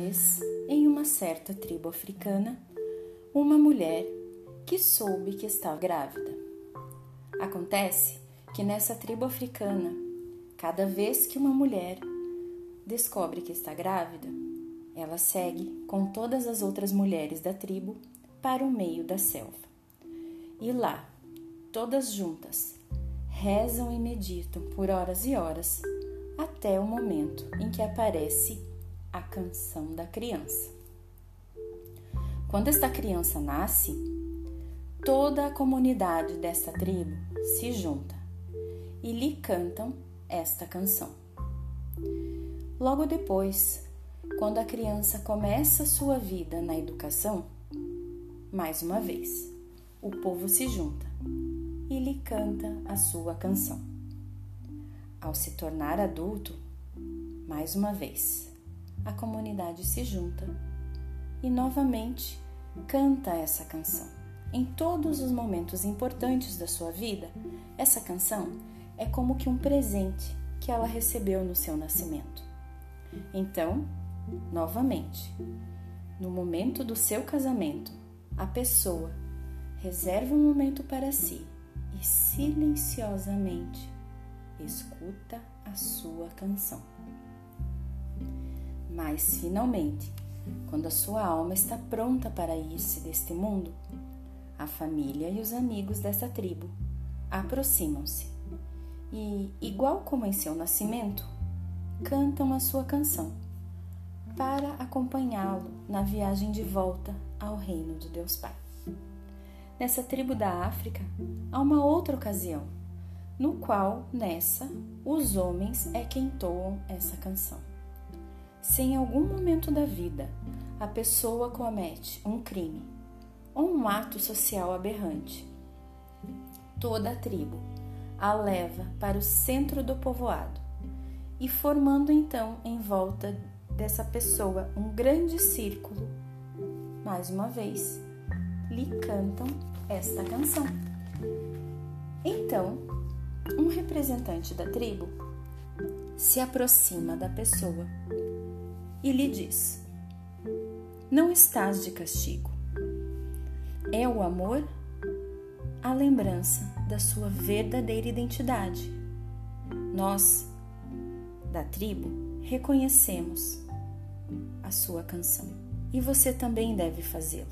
vez, em uma certa tribo africana, uma mulher que soube que estava grávida. Acontece que nessa tribo africana, cada vez que uma mulher descobre que está grávida, ela segue com todas as outras mulheres da tribo para o meio da selva. E lá, todas juntas, rezam e meditam por horas e horas até o momento em que aparece a canção da criança. Quando esta criança nasce, toda a comunidade desta tribo se junta e lhe cantam esta canção. Logo depois, quando a criança começa sua vida na educação, mais uma vez, o povo se junta e lhe canta a sua canção. Ao se tornar adulto, mais uma vez, a comunidade se junta e novamente canta essa canção. Em todos os momentos importantes da sua vida, essa canção é como que um presente que ela recebeu no seu nascimento. Então, novamente, no momento do seu casamento, a pessoa reserva um momento para si e silenciosamente escuta a sua canção. Mas finalmente, quando a sua alma está pronta para ir-se deste mundo, a família e os amigos dessa tribo aproximam-se e, igual como em seu nascimento, cantam a sua canção para acompanhá-lo na viagem de volta ao reino de Deus Pai. Nessa tribo da África, há uma outra ocasião, no qual, nessa, os homens é quem entoam essa canção. Se em algum momento da vida a pessoa comete um crime ou um ato social aberrante, toda a tribo a leva para o centro do povoado e formando então em volta dessa pessoa um grande círculo, mais uma vez, lhe cantam esta canção. Então, um representante da tribo se aproxima da pessoa e lhe diz: Não estás de castigo. É o amor a lembrança da sua verdadeira identidade. Nós, da tribo, reconhecemos a sua canção e você também deve fazê-lo.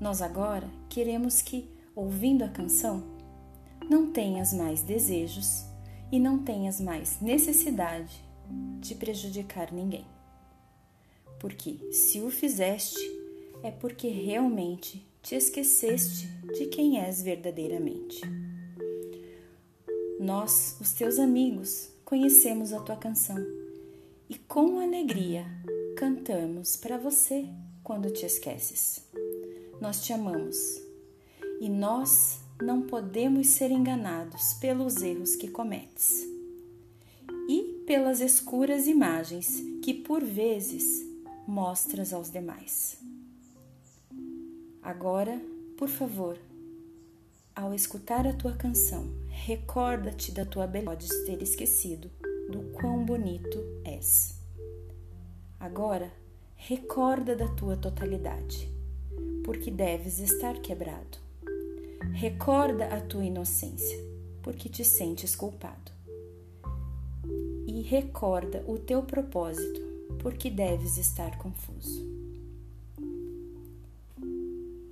Nós agora queremos que, ouvindo a canção, não tenhas mais desejos e não tenhas mais necessidade de prejudicar ninguém. Porque se o fizeste, é porque realmente te esqueceste de quem és verdadeiramente. Nós, os teus amigos, conhecemos a tua canção e com alegria cantamos para você quando te esqueces nós te amamos e nós não podemos ser enganados pelos erros que cometes e pelas escuras imagens que por vezes mostras aos demais. Agora, por favor, ao escutar a tua canção, recorda-te da tua beleza, podes ter esquecido do quão bonito és. Agora, recorda da tua totalidade porque deves estar quebrado. Recorda a tua inocência, porque te sentes culpado. E recorda o teu propósito, porque deves estar confuso.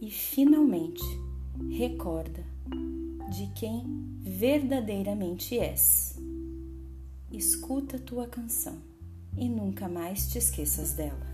E finalmente, recorda de quem verdadeiramente és. Escuta tua canção e nunca mais te esqueças dela.